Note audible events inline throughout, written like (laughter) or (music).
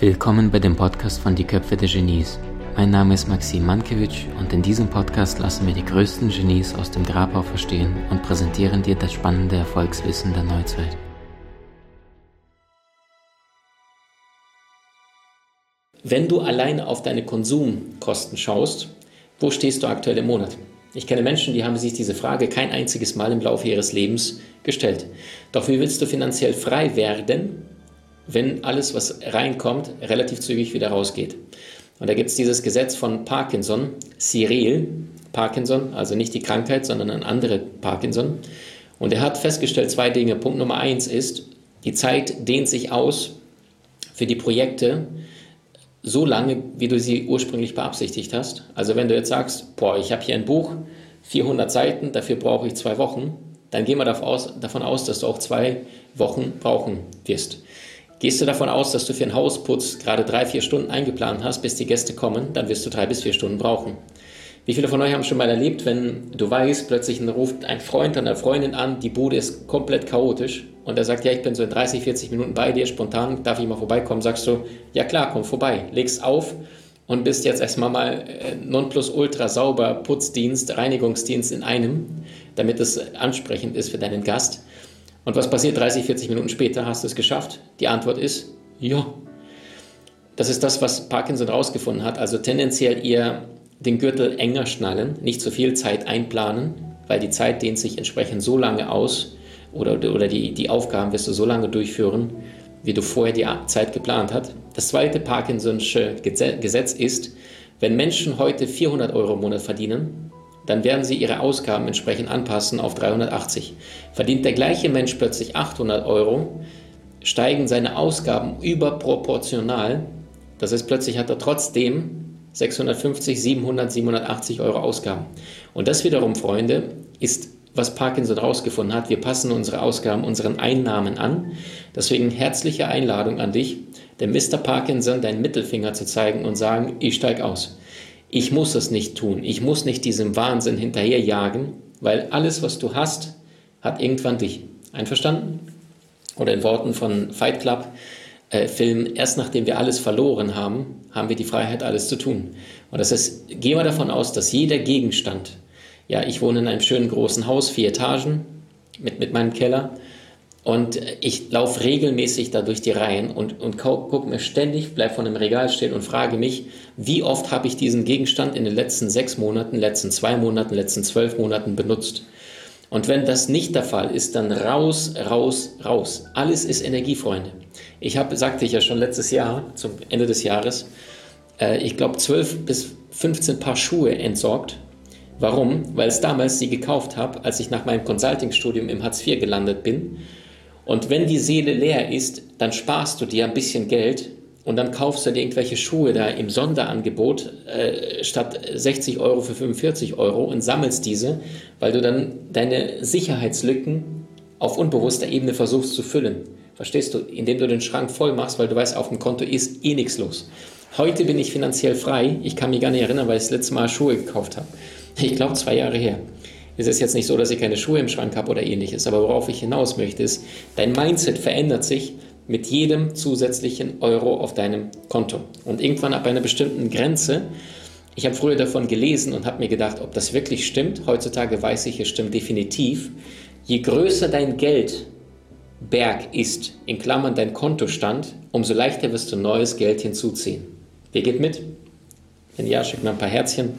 Willkommen bei dem Podcast von Die Köpfe der Genies. Mein Name ist Maxim Mankewitsch und in diesem Podcast lassen wir die größten Genies aus dem Grabau verstehen und präsentieren dir das spannende Erfolgswissen der Neuzeit. Wenn du alleine auf deine Konsumkosten schaust, wo stehst du aktuell im Monat? Ich kenne Menschen, die haben sich diese Frage kein einziges Mal im Laufe ihres Lebens gestellt. Doch wie willst du finanziell frei werden, wenn alles, was reinkommt, relativ zügig wieder rausgeht. Und da gibt es dieses Gesetz von Parkinson, Cyril Parkinson, also nicht die Krankheit, sondern ein anderer Parkinson. Und er hat festgestellt zwei Dinge. Punkt Nummer eins ist, die Zeit dehnt sich aus für die Projekte so lange, wie du sie ursprünglich beabsichtigt hast. Also wenn du jetzt sagst, boah, ich habe hier ein Buch, 400 Seiten, dafür brauche ich zwei Wochen, dann gehen wir davon aus, dass du auch zwei Wochen brauchen wirst. Gehst du davon aus, dass du für einen Hausputz gerade drei, vier Stunden eingeplant hast, bis die Gäste kommen, dann wirst du drei bis vier Stunden brauchen. Wie viele von euch haben schon mal erlebt, wenn du weißt, plötzlich ruft ein Freund oder eine Freundin an, die Bude ist komplett chaotisch und er sagt, ja, ich bin so in 30, 40 Minuten bei dir, spontan, darf ich mal vorbeikommen? Sagst du, ja klar, komm vorbei, legst auf und bist jetzt erstmal mal äh, nonplusultra sauber Putzdienst, Reinigungsdienst in einem, damit es ansprechend ist für deinen Gast. Und was passiert 30, 40 Minuten später? Hast du es geschafft? Die Antwort ist ja. Das ist das, was Parkinson herausgefunden hat. Also tendenziell eher den Gürtel enger schnallen, nicht zu viel Zeit einplanen, weil die Zeit dehnt sich entsprechend so lange aus oder, oder die, die Aufgaben wirst du so lange durchführen, wie du vorher die Zeit geplant hast. Das zweite Parkinson'sche Gesetz ist, wenn Menschen heute 400 Euro im Monat verdienen, dann werden sie ihre Ausgaben entsprechend anpassen auf 380. Verdient der gleiche Mensch plötzlich 800 Euro, steigen seine Ausgaben überproportional. Das heißt, plötzlich hat er trotzdem 650, 700, 780 Euro Ausgaben. Und das wiederum, Freunde, ist, was Parkinson herausgefunden hat. Wir passen unsere Ausgaben unseren Einnahmen an. Deswegen herzliche Einladung an dich, dem Mr. Parkinson deinen Mittelfinger zu zeigen und sagen, ich steige aus. Ich muss es nicht tun. Ich muss nicht diesem Wahnsinn hinterherjagen, weil alles, was du hast, hat irgendwann dich. Einverstanden? Oder in Worten von Fight Club, äh, Film, erst nachdem wir alles verloren haben, haben wir die Freiheit, alles zu tun. Und das ist, gehen wir davon aus, dass jeder Gegenstand, ja, ich wohne in einem schönen großen Haus, vier Etagen, mit, mit meinem Keller, und ich laufe regelmäßig da durch die Reihen und, und gucke mir ständig, bleib vor einem Regal stehen und frage mich, wie oft habe ich diesen Gegenstand in den letzten sechs Monaten, letzten zwei Monaten, letzten zwölf Monaten benutzt. Und wenn das nicht der Fall ist, dann raus, raus, raus. Alles ist Energie, Freunde. Ich habe, sagte ich ja schon letztes Jahr, zum Ende des Jahres, äh, ich glaube zwölf bis 15 Paar Schuhe entsorgt. Warum? Weil es damals sie gekauft habe, als ich nach meinem Consulting-Studium im Hartz IV gelandet bin und wenn die Seele leer ist, dann sparst du dir ein bisschen Geld und dann kaufst du dir irgendwelche Schuhe da im Sonderangebot äh, statt 60 Euro für 45 Euro und sammelst diese, weil du dann deine Sicherheitslücken auf unbewusster Ebene versuchst zu füllen. Verstehst du? Indem du den Schrank voll machst, weil du weißt, auf dem Konto ist eh nichts los. Heute bin ich finanziell frei. Ich kann mich gar nicht erinnern, weil ich das letzte Mal Schuhe gekauft habe. Ich glaube, zwei Jahre her. Es ist jetzt nicht so, dass ich keine Schuhe im Schrank habe oder ähnliches, aber worauf ich hinaus möchte, ist, dein Mindset verändert sich mit jedem zusätzlichen Euro auf deinem Konto. Und irgendwann ab einer bestimmten Grenze, ich habe früher davon gelesen und habe mir gedacht, ob das wirklich stimmt. Heutzutage weiß ich, es stimmt definitiv. Je größer dein Geldberg ist, in Klammern dein Kontostand, umso leichter wirst du neues Geld hinzuziehen. Wer geht mit? Wenn ja, schick mir ein paar Herzchen.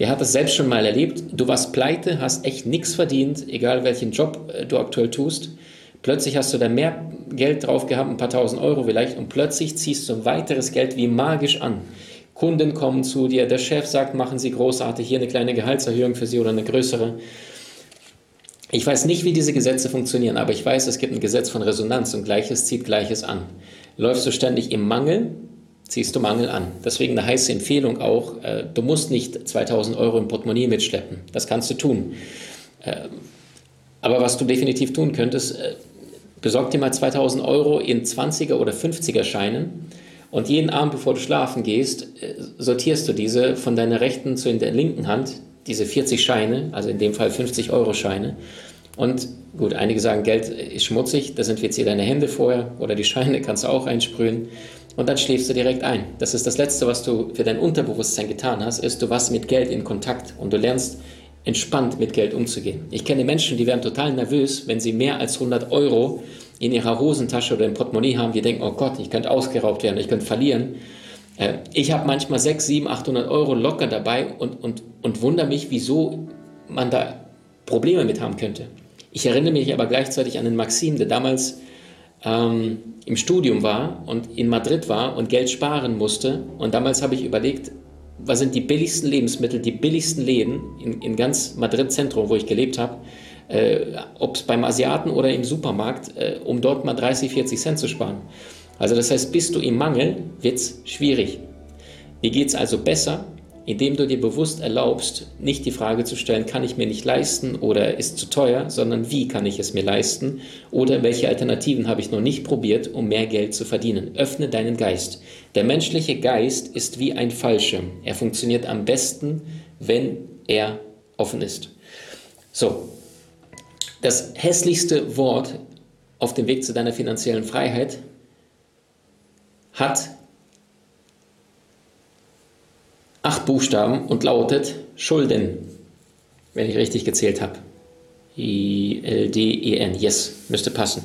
Wer hat das selbst schon mal erlebt? Du warst pleite, hast echt nichts verdient, egal welchen Job äh, du aktuell tust. Plötzlich hast du da mehr Geld drauf gehabt, ein paar tausend Euro vielleicht, und plötzlich ziehst du weiteres Geld wie magisch an. Kunden kommen zu dir, der Chef sagt, machen Sie großartig hier eine kleine Gehaltserhöhung für Sie oder eine größere. Ich weiß nicht, wie diese Gesetze funktionieren, aber ich weiß, es gibt ein Gesetz von Resonanz und Gleiches zieht Gleiches an. Läufst du ständig im Mangel, ziehst du Mangel an. Deswegen eine heiße Empfehlung auch, äh, du musst nicht 2000 Euro im Portemonnaie mitschleppen. Das kannst du tun. Äh, aber was du definitiv tun könntest, äh, besorg dir mal 2000 Euro in 20er oder 50er Scheinen und jeden Abend, bevor du schlafen gehst, äh, sortierst du diese von deiner rechten zu in der linken Hand, diese 40 Scheine, also in dem Fall 50 Euro Scheine. Und gut, einige sagen, Geld ist schmutzig, da sind jetzt hier deine Hände vorher oder die Scheine (laughs) kannst du auch einsprühen. Und dann schläfst du direkt ein. Das ist das Letzte, was du für dein Unterbewusstsein getan hast, ist, du warst mit Geld in Kontakt und du lernst entspannt mit Geld umzugehen. Ich kenne Menschen, die werden total nervös, wenn sie mehr als 100 Euro in ihrer Hosentasche oder im Portemonnaie haben, die denken, oh Gott, ich könnte ausgeraubt werden, ich könnte verlieren. Äh, ich habe manchmal 6, 7, 800 Euro locker dabei und, und, und wundere mich, wieso man da Probleme mit haben könnte. Ich erinnere mich aber gleichzeitig an den Maxim, der damals ähm, im Studium war und in Madrid war und Geld sparen musste. Und damals habe ich überlegt, was sind die billigsten Lebensmittel, die billigsten Läden in, in ganz Madrid-Zentrum, wo ich gelebt habe, äh, ob es beim Asiaten oder im Supermarkt, äh, um dort mal 30, 40 Cent zu sparen. Also das heißt, bist du im Mangel, wird es schwierig. Wie geht es also besser? Indem du dir bewusst erlaubst, nicht die Frage zu stellen, kann ich mir nicht leisten oder ist zu teuer, sondern wie kann ich es mir leisten oder welche Alternativen habe ich noch nicht probiert, um mehr Geld zu verdienen. Öffne deinen Geist. Der menschliche Geist ist wie ein Fallschirm. Er funktioniert am besten, wenn er offen ist. So, das hässlichste Wort auf dem Weg zu deiner finanziellen Freiheit hat acht Buchstaben und lautet Schulden, wenn ich richtig gezählt habe. I-L-D-E-N, yes, müsste passen.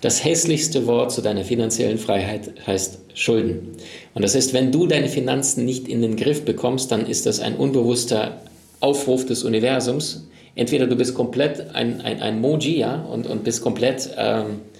Das hässlichste Wort zu deiner finanziellen Freiheit heißt Schulden. Und das ist, wenn du deine Finanzen nicht in den Griff bekommst, dann ist das ein unbewusster Aufruf des Universums. Entweder du bist komplett ein, ein, ein Moji ja, und, und bist komplett ähm, äh,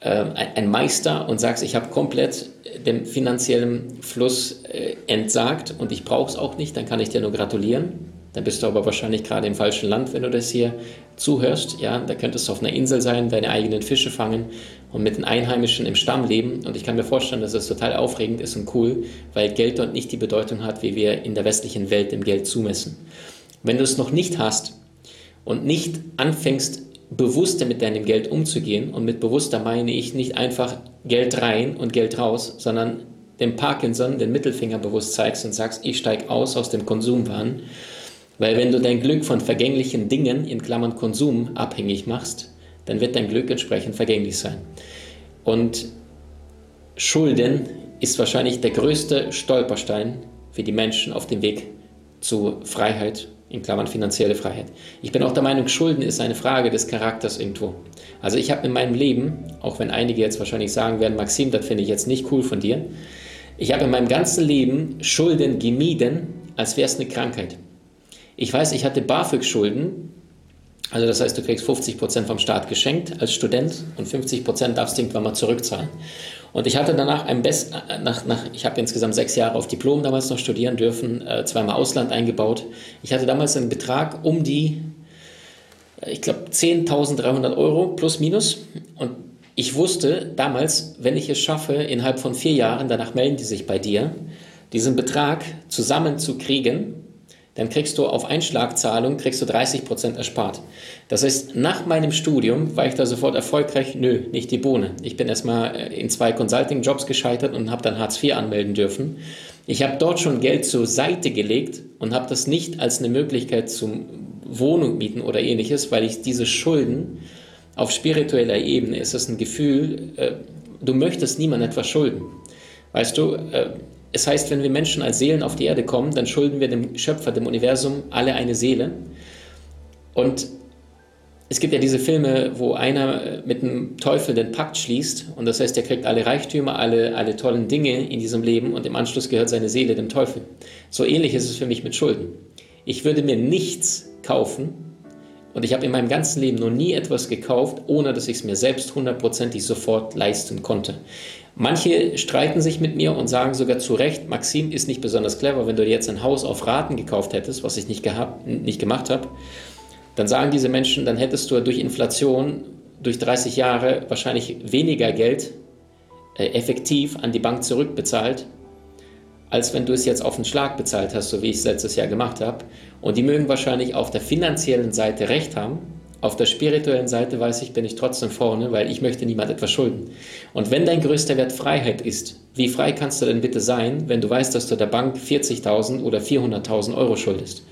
ein Meister und sagst, ich habe komplett dem finanziellen Fluss äh, entsagt und ich brauche es auch nicht, dann kann ich dir nur gratulieren. Dann bist du aber wahrscheinlich gerade im falschen Land, wenn du das hier zuhörst. Ja, da könntest du auf einer Insel sein, deine eigenen Fische fangen und mit den Einheimischen im Stamm leben. Und ich kann mir vorstellen, dass das total aufregend ist und cool, weil Geld dort nicht die Bedeutung hat, wie wir in der westlichen Welt dem Geld zumessen. Wenn du es noch nicht hast und nicht anfängst, bewusster mit deinem Geld umzugehen. Und mit bewusster meine ich nicht einfach Geld rein und Geld raus, sondern dem Parkinson den Mittelfinger bewusst zeigst und sagst, ich steige aus aus dem Konsumwahn. Weil wenn du dein Glück von vergänglichen Dingen, in Klammern Konsum, abhängig machst, dann wird dein Glück entsprechend vergänglich sein. Und Schulden ist wahrscheinlich der größte Stolperstein für die Menschen auf dem Weg zu Freiheit in Klammern finanzielle Freiheit. Ich bin auch der Meinung, Schulden ist eine Frage des Charakters irgendwo. Also ich habe in meinem Leben, auch wenn einige jetzt wahrscheinlich sagen werden, Maxim, das finde ich jetzt nicht cool von dir, ich habe in meinem ganzen Leben Schulden gemieden, als wäre es eine Krankheit. Ich weiß, ich hatte BAföG-Schulden, also das heißt, du kriegst 50% vom Staat geschenkt als Student und 50% darfst du irgendwann mal zurückzahlen. Und ich hatte danach ein Best, nach, nach, ich habe insgesamt sechs Jahre auf Diplom damals noch studieren dürfen, äh, zweimal Ausland eingebaut. Ich hatte damals einen Betrag um die, äh, ich glaube, 10.300 Euro plus minus. Und ich wusste damals, wenn ich es schaffe, innerhalb von vier Jahren, danach melden die sich bei dir, diesen Betrag zusammenzukriegen, dann kriegst du auf Einschlagzahlung kriegst du 30 Prozent erspart. Das heißt, nach meinem Studium war ich da sofort erfolgreich. Nö, nicht die Bohne. Ich bin erstmal äh, in zwei Consulting-Jobs gescheitert und habe dann Hartz IV anmelden dürfen. Ich habe dort schon Geld zur Seite gelegt und habe das nicht als eine Möglichkeit zum Wohnung mieten oder ähnliches, weil ich diese Schulden auf spiritueller Ebene ist es ein Gefühl, äh, du möchtest niemand etwas schulden. Weißt du, äh, es heißt, wenn wir Menschen als Seelen auf die Erde kommen, dann schulden wir dem Schöpfer, dem Universum, alle eine Seele. Und es gibt ja diese Filme, wo einer mit dem Teufel den Pakt schließt und das heißt, er kriegt alle Reichtümer, alle, alle tollen Dinge in diesem Leben und im Anschluss gehört seine Seele dem Teufel. So ähnlich ist es für mich mit Schulden. Ich würde mir nichts kaufen, und ich habe in meinem ganzen Leben noch nie etwas gekauft, ohne dass ich es mir selbst hundertprozentig sofort leisten konnte. Manche streiten sich mit mir und sagen sogar zu Recht, Maxim ist nicht besonders clever, wenn du dir jetzt ein Haus auf Raten gekauft hättest, was ich nicht, gehabt, nicht gemacht habe. Dann sagen diese Menschen, dann hättest du durch Inflation, durch 30 Jahre wahrscheinlich weniger Geld äh, effektiv an die Bank zurückbezahlt, als wenn du es jetzt auf den Schlag bezahlt hast, so wie ich es letztes Jahr gemacht habe. Und die mögen wahrscheinlich auf der finanziellen Seite recht haben. Auf der spirituellen Seite weiß ich, bin ich trotzdem vorne, weil ich möchte niemand etwas schulden. Und wenn dein größter Wert Freiheit ist, wie frei kannst du denn bitte sein, wenn du weißt, dass du der Bank 40.000 oder 400.000 Euro schuldest?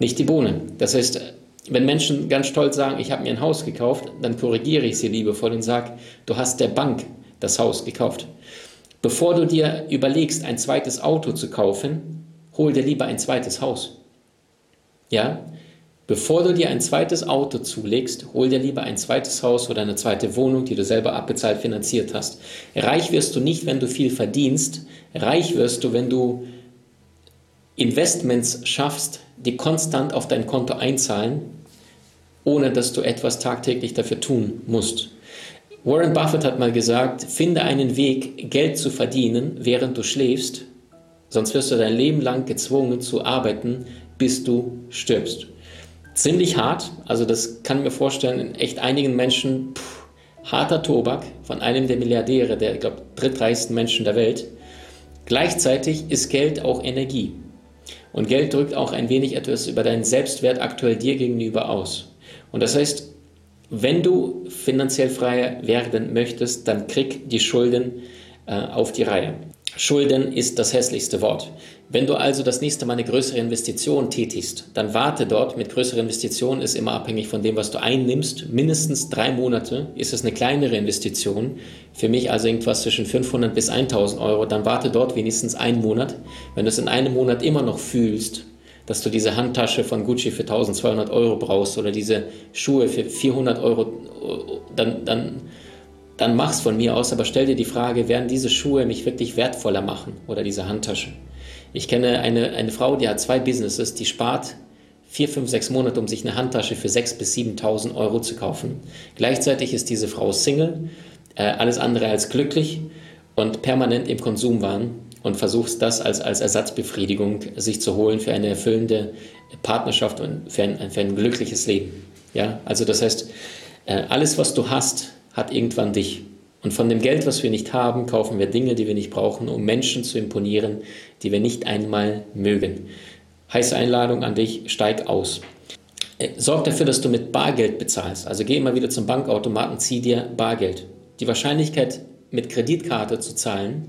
Nicht die Bohne. Das heißt, wenn Menschen ganz stolz sagen, ich habe mir ein Haus gekauft, dann korrigiere ich sie liebevoll und sage, du hast der Bank das Haus gekauft. Bevor du dir überlegst, ein zweites Auto zu kaufen, hol dir lieber ein zweites Haus. Ja? Bevor du dir ein zweites Auto zulegst, hol dir lieber ein zweites Haus oder eine zweite Wohnung, die du selber abbezahlt finanziert hast. Reich wirst du nicht, wenn du viel verdienst. Reich wirst du, wenn du Investments schaffst, die konstant auf dein Konto einzahlen, ohne dass du etwas tagtäglich dafür tun musst. Warren Buffett hat mal gesagt, finde einen Weg, Geld zu verdienen, während du schläfst, sonst wirst du dein Leben lang gezwungen zu arbeiten, bis du stirbst ziemlich hart. Also das kann ich mir vorstellen, in echt einigen Menschen pff, harter Tobak von einem der Milliardäre, der, ich glaube, drittreichsten Menschen der Welt. Gleichzeitig ist Geld auch Energie. Und Geld drückt auch ein wenig etwas über deinen Selbstwert aktuell dir gegenüber aus. Und das heißt, wenn du finanziell frei werden möchtest, dann krieg die Schulden äh, auf die Reihe. Schulden ist das hässlichste Wort. Wenn du also das nächste Mal eine größere Investition tätigst, dann warte dort. Mit größerer Investition ist immer abhängig von dem, was du einnimmst. Mindestens drei Monate ist es eine kleinere Investition. Für mich also irgendwas zwischen 500 bis 1000 Euro. Dann warte dort wenigstens einen Monat. Wenn du es in einem Monat immer noch fühlst, dass du diese Handtasche von Gucci für 1200 Euro brauchst oder diese Schuhe für 400 Euro, dann, dann dann mach's von mir aus, aber stell dir die Frage, werden diese Schuhe mich wirklich wertvoller machen oder diese Handtasche? Ich kenne eine, eine Frau, die hat zwei Businesses, die spart vier, fünf, sechs Monate, um sich eine Handtasche für sechs bis 7.000 Euro zu kaufen. Gleichzeitig ist diese Frau Single, äh, alles andere als glücklich und permanent im Konsum waren und versucht das als, als Ersatzbefriedigung sich zu holen für eine erfüllende Partnerschaft und für ein, für ein glückliches Leben. Ja, also das heißt, äh, alles, was du hast, hat irgendwann dich. Und von dem Geld, was wir nicht haben, kaufen wir Dinge, die wir nicht brauchen, um Menschen zu imponieren, die wir nicht einmal mögen. Heiße Einladung an dich, steig aus. Äh, sorg dafür, dass du mit Bargeld bezahlst. Also geh immer wieder zum Bankautomaten, zieh dir Bargeld. Die Wahrscheinlichkeit, mit Kreditkarte zu zahlen,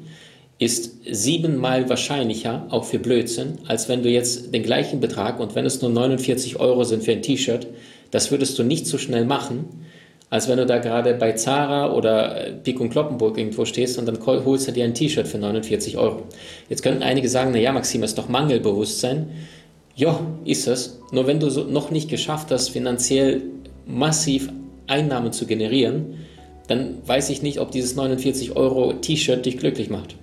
ist siebenmal wahrscheinlicher, auch für Blödsinn, als wenn du jetzt den gleichen Betrag und wenn es nur 49 Euro sind für ein T-Shirt, das würdest du nicht so schnell machen, als wenn du da gerade bei Zara oder äh, Pik und Kloppenburg irgendwo stehst und dann holst du dir ein T-Shirt für 49 Euro. Jetzt könnten einige sagen, naja, Maxim, ist doch Mangelbewusstsein. Ja, ist es. Nur wenn du so noch nicht geschafft hast, finanziell massiv Einnahmen zu generieren, dann weiß ich nicht, ob dieses 49 Euro T-Shirt dich glücklich macht.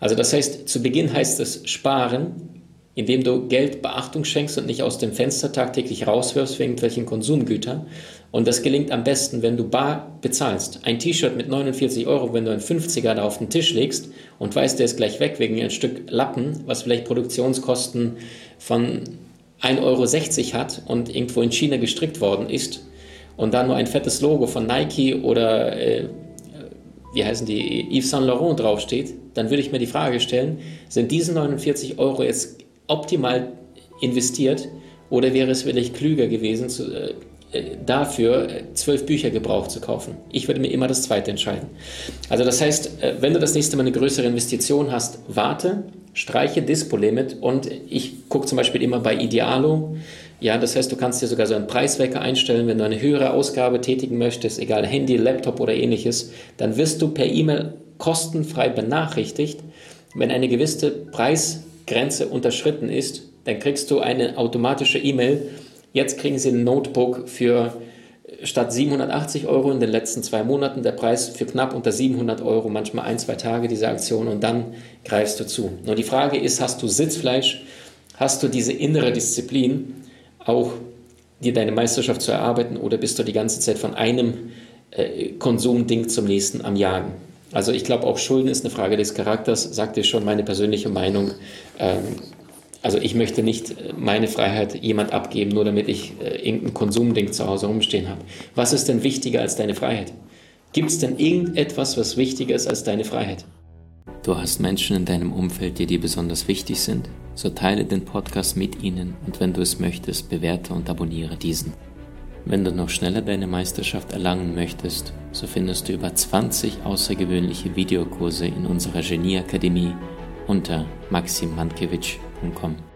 Also das heißt, zu Beginn heißt es sparen, indem du Geld Beachtung schenkst und nicht aus dem Fenster tagtäglich rauswirfst für irgendwelchen Konsumgütern. Und das gelingt am besten, wenn du bar bezahlst. Ein T-Shirt mit 49 Euro, wenn du einen 50er da auf den Tisch legst und weißt, der ist gleich weg wegen ein Stück Lappen, was vielleicht Produktionskosten von 1,60 Euro hat und irgendwo in China gestrickt worden ist und da nur ein fettes Logo von Nike oder äh, wie heißen die, Yves Saint Laurent draufsteht, dann würde ich mir die Frage stellen, sind diese 49 Euro jetzt optimal investiert oder wäre es wirklich klüger gewesen, zu, äh, dafür äh, zwölf Bücher gebraucht zu kaufen? Ich würde mir immer das zweite entscheiden. Also das heißt, äh, wenn du das nächste Mal eine größere Investition hast, warte, streiche Dispo-Limit und ich gucke zum Beispiel immer bei Idealo. Ja, das heißt, du kannst dir sogar so einen Preiswecker einstellen, wenn du eine höhere Ausgabe tätigen möchtest, egal Handy, Laptop oder ähnliches, dann wirst du per E-Mail kostenfrei benachrichtigt, wenn eine gewisse Preis Grenze unterschritten ist, dann kriegst du eine automatische E-Mail. Jetzt kriegen Sie ein Notebook für statt 780 Euro in den letzten zwei Monaten der Preis für knapp unter 700 Euro, manchmal ein, zwei Tage diese Aktion und dann greifst du zu. Nur die Frage ist, hast du Sitzfleisch, hast du diese innere Disziplin, auch dir deine Meisterschaft zu erarbeiten oder bist du die ganze Zeit von einem äh, Konsumding zum nächsten am Jagen? Also ich glaube, auch Schulden ist eine Frage des Charakters, sagt dir schon meine persönliche Meinung. Ähm, also ich möchte nicht äh, meine Freiheit jemand abgeben, nur damit ich äh, irgendein Konsumding zu Hause rumstehen habe. Was ist denn wichtiger als deine Freiheit? Gibt es denn irgendetwas, was wichtiger ist als deine Freiheit? Du hast Menschen in deinem Umfeld, die dir besonders wichtig sind? So teile den Podcast mit ihnen und wenn du es möchtest, bewerte und abonniere diesen. Wenn du noch schneller deine Meisterschaft erlangen möchtest, so findest du über 20 außergewöhnliche Videokurse in unserer Genieakademie unter maximmankiewicz.com.